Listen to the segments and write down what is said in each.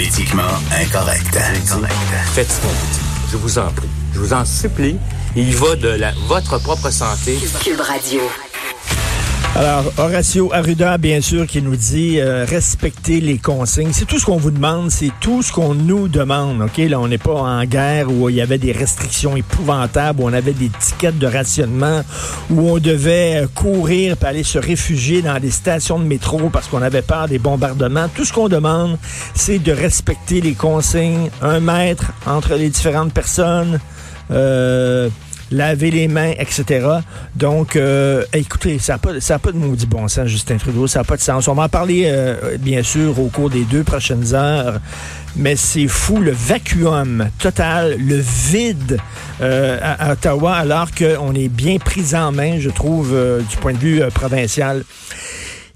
Politiquement incorrect. Faites ce qu'on vous dit. Je vous en prie. Je vous en supplie. Il va de la, votre propre santé. Cube Radio. Alors, Horacio Arruda, bien sûr, qui nous dit euh, respecter les consignes. C'est tout ce qu'on vous demande, c'est tout ce qu'on nous demande. OK, là, on n'est pas en guerre où il y avait des restrictions épouvantables, où on avait des tickets de rationnement, où on devait euh, courir pour aller se réfugier dans des stations de métro parce qu'on avait peur des bombardements. Tout ce qu'on demande, c'est de respecter les consignes. Un mètre entre les différentes personnes. Euh, laver les mains, etc. Donc, euh, écoutez, ça n'a pas, pas de maudit bon sens, Justin Trudeau, ça n'a pas de sens. On va en parler, euh, bien sûr, au cours des deux prochaines heures, mais c'est fou, le vacuum total, le vide euh, à, Ottawa, alors qu'on est bien pris en main, je trouve, du point de vue provincial.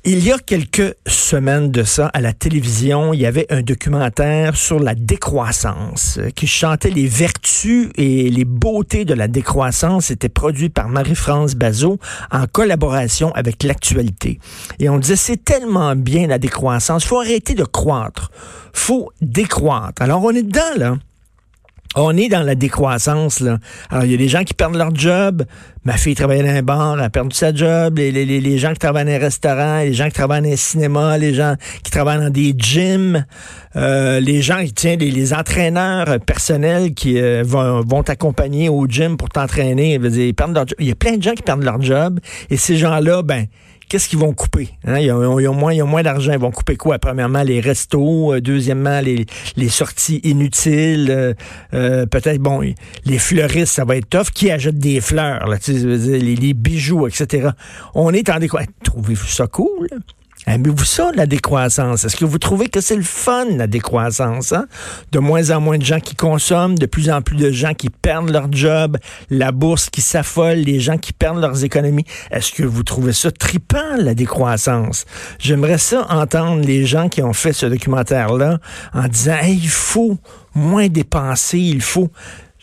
Il y a quelques semaines de ça, à la télévision, il y avait un documentaire sur la décroissance euh, qui chantait les vertus et les beautés de la décroissance. C'était produit par Marie-France Bazot en collaboration avec l'actualité. Et on disait, c'est tellement bien la décroissance, faut arrêter de croître, faut décroître. Alors on est dedans, là. On est dans la décroissance, là. Alors, il y a des gens qui perdent leur job. Ma fille travaillait dans un bar, elle a perdu sa job. Les, les, les gens qui travaillent dans un restaurant, les gens qui travaillent dans un cinéma, les gens qui travaillent dans des gyms, euh, les gens, tiens, les, les entraîneurs personnels qui euh, vont, vont t'accompagner au gym pour t'entraîner. Ils perdent leur. Il y a plein de gens qui perdent leur job. Et ces gens-là, ben, qu'est-ce qu'ils vont couper? Hein? Ils, ont, moins, moins d'argent. Ils vont couper quoi? Premièrement, les restos. Euh, deuxièmement, les, les sorties inutiles. Euh, euh, Peut-être, bon, les fleuristes, ça va être tough. Qui achète des fleurs? Les, les bijoux, etc. On est en décroissance. Trouvez-vous ça cool? Aimez-vous ça, la décroissance? Est-ce que vous trouvez que c'est le fun, la décroissance? Hein? De moins en moins de gens qui consomment, de plus en plus de gens qui perdent leur job, la bourse qui s'affole, les gens qui perdent leurs économies. Est-ce que vous trouvez ça tripant, la décroissance? J'aimerais ça entendre les gens qui ont fait ce documentaire-là en disant, hey, il faut moins dépenser, il faut...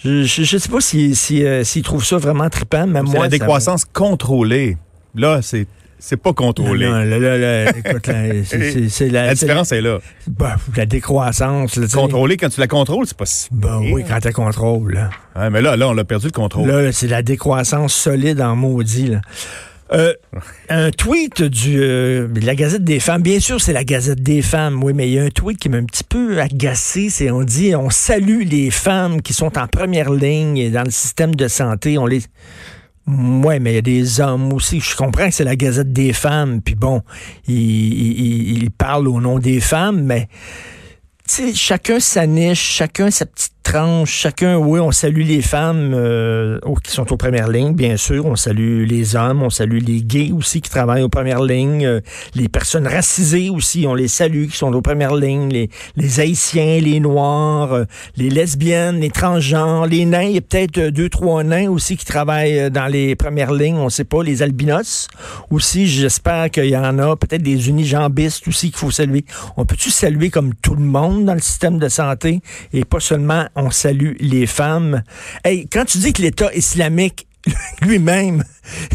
Je ne sais pas s'ils si, euh, si, trouvent ça vraiment trippant, mais moi... la décroissance ça... contrôlée. Là, c'est c'est pas contrôlé. Non, non, là, là, là, écoute, là, c'est, c'est la, la différence est là. Bah, la décroissance. Là, Contrôler, quand tu la contrôles, c'est pas si bah, oui, quand tu la contrôles. Là. Mais là, là, on a perdu le contrôle. Là, c'est la décroissance solide en maudit. Là. Euh, un tweet du, euh, de la Gazette des femmes. Bien sûr, c'est la Gazette des femmes, oui, mais il y a un tweet qui m'a un petit peu agacé. C'est on dit on salue les femmes qui sont en première ligne dans le système de santé. On les oui, mais il y a des hommes aussi. Je comprends que c'est la Gazette des femmes, puis bon, il, il, il parle au nom des femmes, mais chacun sa niche, chacun sa petite chacun, oui, on salue les femmes euh, qui sont aux premières lignes, bien sûr, on salue les hommes, on salue les gays aussi qui travaillent aux premières lignes, euh, les personnes racisées aussi, on les salue qui sont aux premières lignes, les, les haïtiens, les noirs, euh, les lesbiennes, les transgenres, les nains, il y a peut-être deux, trois nains aussi qui travaillent dans les premières lignes, on sait pas, les albinos aussi, j'espère qu'il y en a, peut-être des unijambistes aussi qu'il faut saluer. On peut-tu saluer comme tout le monde dans le système de santé et pas seulement on salue les femmes. Hey, quand tu dis que l'État islamique lui-même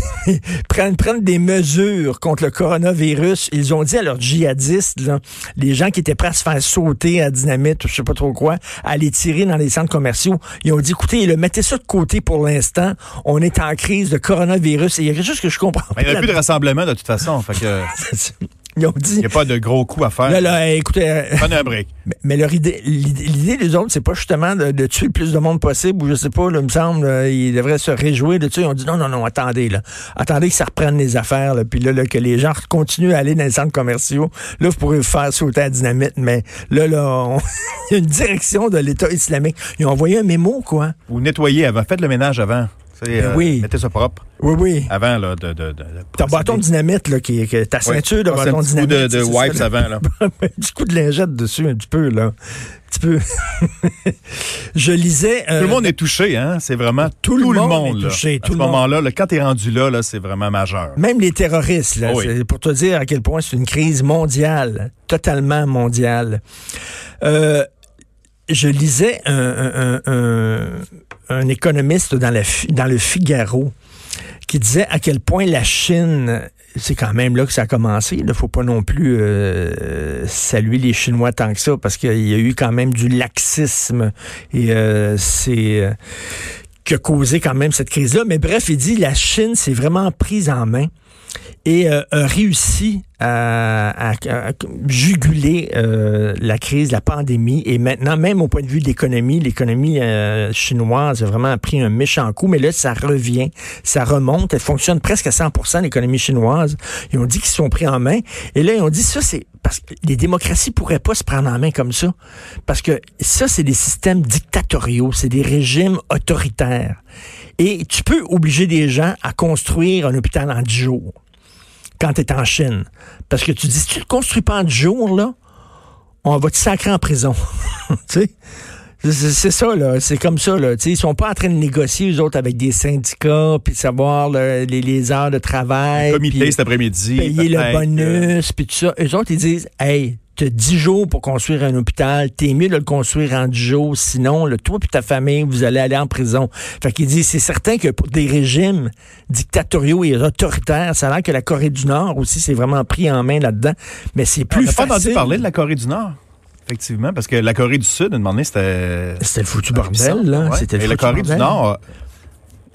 prennent, prennent des mesures contre le coronavirus. Ils ont dit à leurs djihadistes, là, les gens qui étaient prêts à se faire sauter à dynamite ou je sais pas trop quoi, à les tirer dans les centres commerciaux, ils ont dit, écoutez, le, mettez ça de côté pour l'instant. On est en crise de coronavirus. Et il y a quelque chose que je comprends pas. Il n'y a plus de rassemblement de toute façon. Fait que... Ils ont dit. Il n'y a pas de gros coups à faire. Là, là, écoutez. Euh, Prenez un break. Mais, mais leur idée, l'idée des autres, c'est pas justement de, de, tuer le plus de monde possible, ou je sais pas, là, il me semble, ils devraient se réjouir de ça. Ils ont dit non, non, non, attendez, là. Attendez que ça reprenne les affaires, là, puis là, là, que les gens continuent à aller dans les centres commerciaux. Là, vous pourrez vous faire sauter à dynamite, mais là, là, on... il y a une direction de l'État islamique. Ils ont envoyé un mémo, quoi. Vous nettoyez avant, faites le ménage avant. Ben oui. Mettez ça propre Oui, oui. avant là, de, de, de, Ton bâton de dynamite, là, qui, ta ceinture de Passer bâton un de petit coup dynamite. de, de ça, wipes là. avant. Là. un petit coup de lingette dessus, un petit peu, là. Un petit peu. Je lisais. euh, Tout le monde est touché, hein? C'est vraiment Tout tout, le monde monde. est là. touché, à tout ce moment-là, là, quand t'es rendu là, là c'est vraiment majeur. Même les terroristes, là, Oh oui. c'est pour te dire à quel point c'est une crise mondiale, totalement mondiale. Euh, je lisais un, un- un- un- un économiste dans, la, dans le Figaro qui disait à quel point la Chine, c'est quand même là que ça a commencé. Il ne faut pas non plus euh, saluer les Chinois tant que ça, parce qu'il y a eu quand même du laxisme et euh, c'est euh, qui a causé quand même cette crise-là. Mais bref, il dit la Chine s'est vraiment prise en main et euh, a réussi à, juguler euh, la crise, la pandémie. Et maintenant, même au point de vue de l'économie, l'économie euh, chinoise a vraiment pris un méchant coup. Mais là, ça revient, ça remonte. Elle fonctionne presque à 100 l'économie chinoise. Ils ont dit qu'ils se sont pris en main. Et là, ils ont dit ça, c'est parce que les démocraties pourraient pas se prendre en main comme ça. Parce que ça, c'est des systèmes dictatoriaux, c'est des régimes autoritaires. Et tu peux obliger des gens à construire un hôpital en 10 jours quand tu es en Chine. Parce que tu dis, si tu ne le construis pas en 10 jours, là, on va te sacrer en prison. tu sais? C'est- ça, là. C'est comme ça, là. Tu sais, ils sont pas en train de négocier, eux autres, avec des syndicats, puis savoir là, les, les heures de travail. Comité cet après-midi. payer le euh, bonus, puis tout ça. Eux autres, ils disent, hey, t'as 10 jours pour construire un hôpital, t'es mieux de le construire en 10 jours, sinon, là, toi et ta famille, vous allez aller en prison. Fait qu'ils disent, c'est certain que pour des régimes dictatoriaux et autoritaires, ça a l'air que la Corée du Nord aussi s'est vraiment pris en main là-dedans, mais c'est On plus n'a pas facile. entendu parler de la Corée du Nord. Effectivement, parce que la Corée du Sud, à un moment donné, c'était. C'était le foutu bordel, là. Ouais. C'était le Et la Corée du. Nord,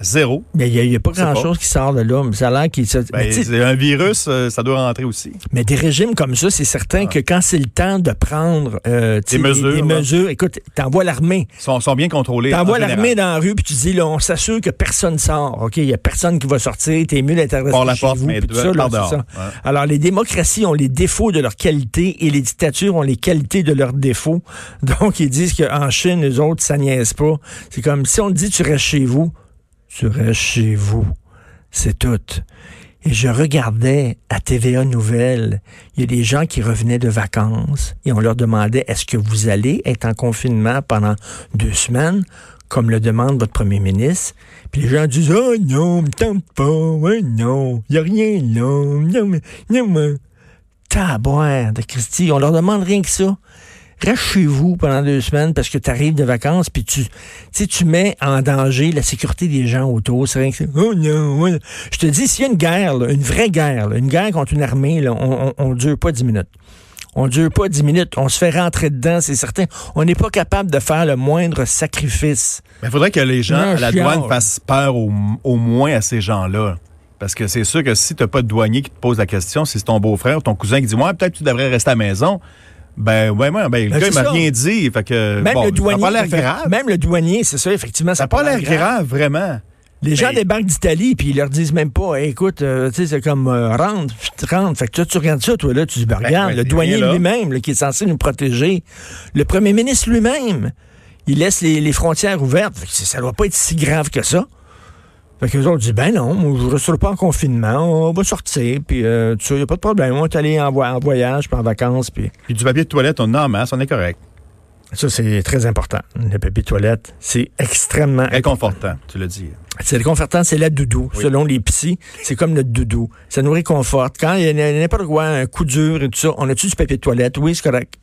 zéro. Mais il n'y a, sais pas. grand-chose qui sort de là. Mais ça a l'air qu'il... se- Ben, c'est un virus, euh, ça doit rentrer aussi. Mais des régimes comme ça, c'est certain que quand c'est le temps de prendre euh, Des mesures, des mesures, écoute, t'envoies l'armée. Ils sont, sont bien contrôlés. en T'envoies l'armée dans la rue, puis tu dis, là, on s'assure que personne sort. OK, il y a personne qui va sortir. T'es mieux d'être Par la resté chez porte, vous. mais tout ça, là. Ouais. Alors, les démocraties ont les défauts de leur qualité et les dictatures ont les qualités de leurs défauts. Donc, ils disent qu'en Chine, les autres, ça niaise pas. C'est comme si on te dit, tu restes chez vous, tu restes chez vous. C'est tout. Et je regardais à TVA Nouvelles, il y a des gens qui revenaient de vacances et on leur demandait est-ce que vous allez être en confinement pendant deux semaines, comme le demande votre premier ministre? Puis les gens disent Oh non, me tente pas, ouais, non, il n'y a rien là, non, non, mais. Taboire de Christy, on leur demande rien que ça. Reste chez vous pendant deux semaines parce que tu arrives de vacances puis tu, tu sais, tu mets en danger la sécurité des gens autour. C'est rien que oh non, ouais. Je te dis, s'il y a une guerre, là, une vraie guerre, là, une guerre contre une armée, là, on, on, on dure pas dix minutes. On dure pas dix minutes. On se fait rentrer dedans, c'est certain. On n'est pas capable de faire le moindre sacrifice. Il faudrait que les gens Non, à la douane fassent peur au, au moins à ces gens-là. Parce que c'est sûr que si tu n'as pas de douanier qui te pose la question, si c'est ton beau-frère ou ton cousin qui dit Ouais, peut-être que tu devrais rester à la maison. Ben, ouais, ouais, ben, le Ben, gars, il m'a rien dit. Fait que, Même bon, le douanier. Ça pas l'air grave. Même le douanier, c'est ça, effectivement. Ça n'a pas l'air grave, vraiment. Les gens Mais- débarquent d'Italie, puis ils leur disent même pas, Hey, écoute, euh, tu sais, c'est comme euh, rentre, rentre. Fait que toi, tu regardes ça, toi, là, tu dis, ben, regarde, ouais, le douanier lui-même, qui est censé nous protéger, le premier ministre lui-même, il laisse les, les frontières ouvertes. Fait que ça doit pas être si grave que ça. Fait que les autres disent, ben non, je ne resterai pas en confinement, on va sortir, puis euh, tu sais, il n'y a pas de problème, on est allé en, vo- en voyage, puis en vacances, puis Puis du papier de toilette, on en masse, on est correct. ça, c'est très important. Le papier de toilette, c'est extrêmement Réconfortant, tu l'as dit. C'est réconfortant, c'est la doudou. Oui. Selon les psys, c'est comme notre doudou. Ça nous réconforte. Quand il y a n'importe quoi, un coup dur et tout ça, on a-tu du papier de toilette? Oui, c'est correct.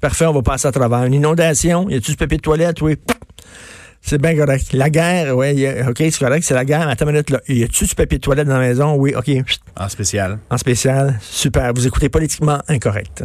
Parfait, on va passer à travers. Une inondation, y a-tu du papier de toilette? Oui. C'est bien correct. La guerre, oui, OK, c'est correct, c'est la guerre. Attends une minute, là. Y a-tu du papier de toilette dans la maison? Oui, OK. En spécial. En spécial, super. Vous écoutez politiquement incorrect.